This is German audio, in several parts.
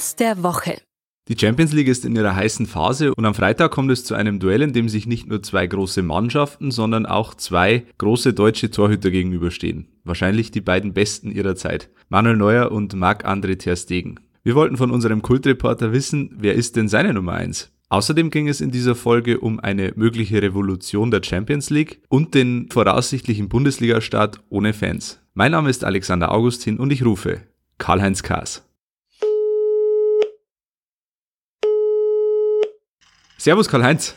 Spaß der Woche. Die Champions League ist in ihrer heißen Phase und am Freitag kommt es zu einem Duell, in dem sich nicht nur zwei große Mannschaften, sondern auch zwei große deutsche Torhüter gegenüberstehen. Wahrscheinlich die beiden besten ihrer Zeit. Manuel Neuer und Marc-André Ter Stegen. Wir wollten von unserem Kultreporter wissen, wer ist denn seine Nummer eins? Außerdem ging es in dieser Folge um eine mögliche Revolution der Champions League und den voraussichtlichen Bundesliga-Start ohne Fans. Mein Name ist Alexander Augustin und ich rufe Karl-Heinz Kaas. Servus Karl-Heinz.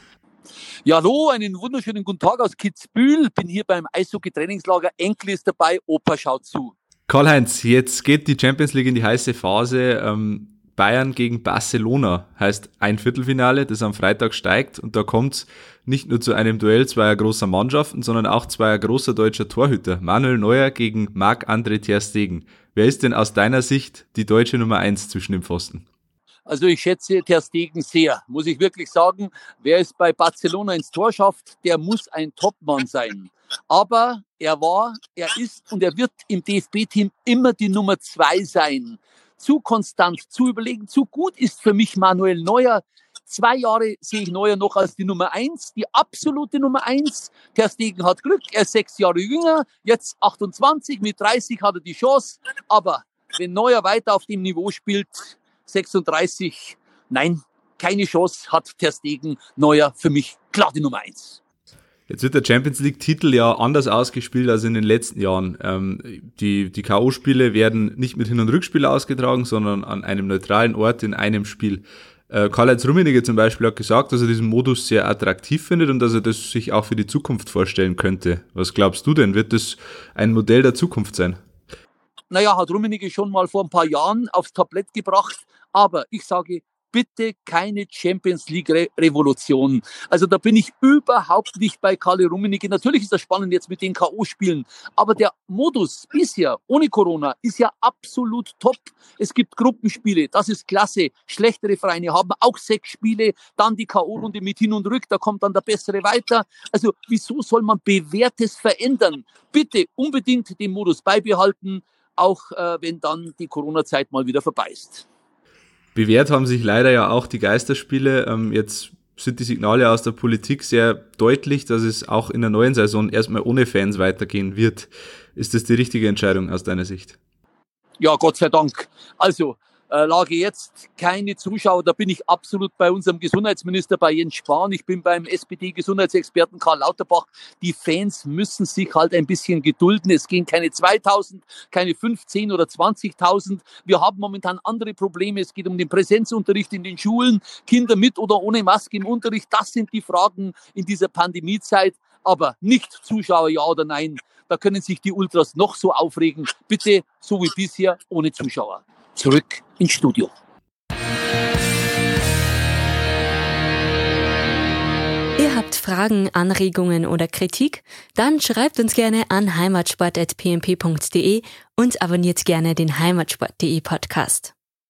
Ja, hallo, einen wunderschönen guten Tag aus Kitzbühel. Bin hier beim Eishockey-Trainingslager. Enkel ist dabei, Opa schaut zu. Karl-Heinz, jetzt geht die Champions League in die heiße Phase. Ähm, Bayern gegen Barcelona heißt ein Viertelfinale, das am Freitag steigt und da kommt nicht nur zu einem Duell zweier großer Mannschaften, sondern auch zweier großer deutscher Torhüter. Manuel Neuer gegen Marc-André Ter Stegen. Wer ist denn aus deiner Sicht die deutsche Nummer eins zwischen dem Pfosten? Also ich schätze Ter Stegen sehr, muss ich wirklich sagen. Wer es bei Barcelona ins Tor schafft, der muss ein Topmann sein. Aber er war, er ist und er wird im DFB-Team immer die Nummer zwei sein. Zu konstant, zu überlegen, zu gut ist für mich Manuel Neuer. Zwei Jahre sehe ich Neuer noch als die Nummer eins, die absolute Nummer eins. Ter Stegen hat Glück, er ist sechs Jahre jünger, jetzt 28, mit 30 hat er die Chance. Aber wenn Neuer weiter auf dem Niveau spielt, 36. Nein, keine Chance hat Ter Stegen Neuer für mich klar die Nummer eins. Jetzt wird der Champions League-Titel ja anders ausgespielt als in den letzten Jahren. Ähm, die die K.O.-Spiele werden nicht mit Hin- und Rückspiel ausgetragen, sondern an einem neutralen Ort in einem Spiel. Äh, Karl-Heinz Rummenigge zum Beispiel hat gesagt, dass er diesen Modus sehr attraktiv findet und dass er das sich auch für die Zukunft vorstellen könnte. Was glaubst du denn? Wird das ein Modell der Zukunft sein? Naja, hat Rummenigge schon mal vor ein paar Jahren aufs Tablett gebracht. Aber ich sage, bitte keine Champions League Re Revolution. Also da bin ich überhaupt nicht bei Karl Rummenigge. Natürlich ist das spannend jetzt mit den K.O.-Spielen, aber der Modus bisher ohne Corona ist ja absolut top. Es gibt Gruppenspiele, das ist klasse. Schlechtere Vereine haben auch sechs Spiele, dann die K.O.-Runde mit hin und rück, da kommt dann der Bessere weiter. Also wieso soll man Bewährtes verändern? Bitte unbedingt den Modus beibehalten, auch äh, wenn dann die Corona-Zeit mal wieder vorbei ist. Bewährt haben sich leider ja auch die Geisterspiele. Ähm, jetzt sind die Signale aus der Politik sehr deutlich, dass es auch in der neuen Saison erstmal ohne Fans weitergehen wird. Ist das die richtige Entscheidung aus deiner Sicht? Ja, Gott sei Dank. Also, Lage jetzt keine Zuschauer. Da bin ich absolut bei unserem Gesundheitsminister, bei Jens Spahn. Ich bin beim SPD-Gesundheitsexperten Karl Lauterbach. Die Fans müssen sich halt ein bisschen gedulden. Es gehen keine 2000, keine 15 oder 20.000. Wir haben momentan andere Probleme. Es geht um den Präsenzunterricht in den Schulen, Kinder mit oder ohne Maske im Unterricht. Das sind die Fragen in dieser Pandemiezeit. Aber nicht Zuschauer, ja oder nein. Da können sich die Ultras noch so aufregen. Bitte, so wie bisher, ohne Zuschauer zurück ins Studio. Ihr habt Fragen, Anregungen oder Kritik? Dann schreibt uns gerne an heimatsport.pmp.de und abonniert gerne den heimatsport.de Podcast.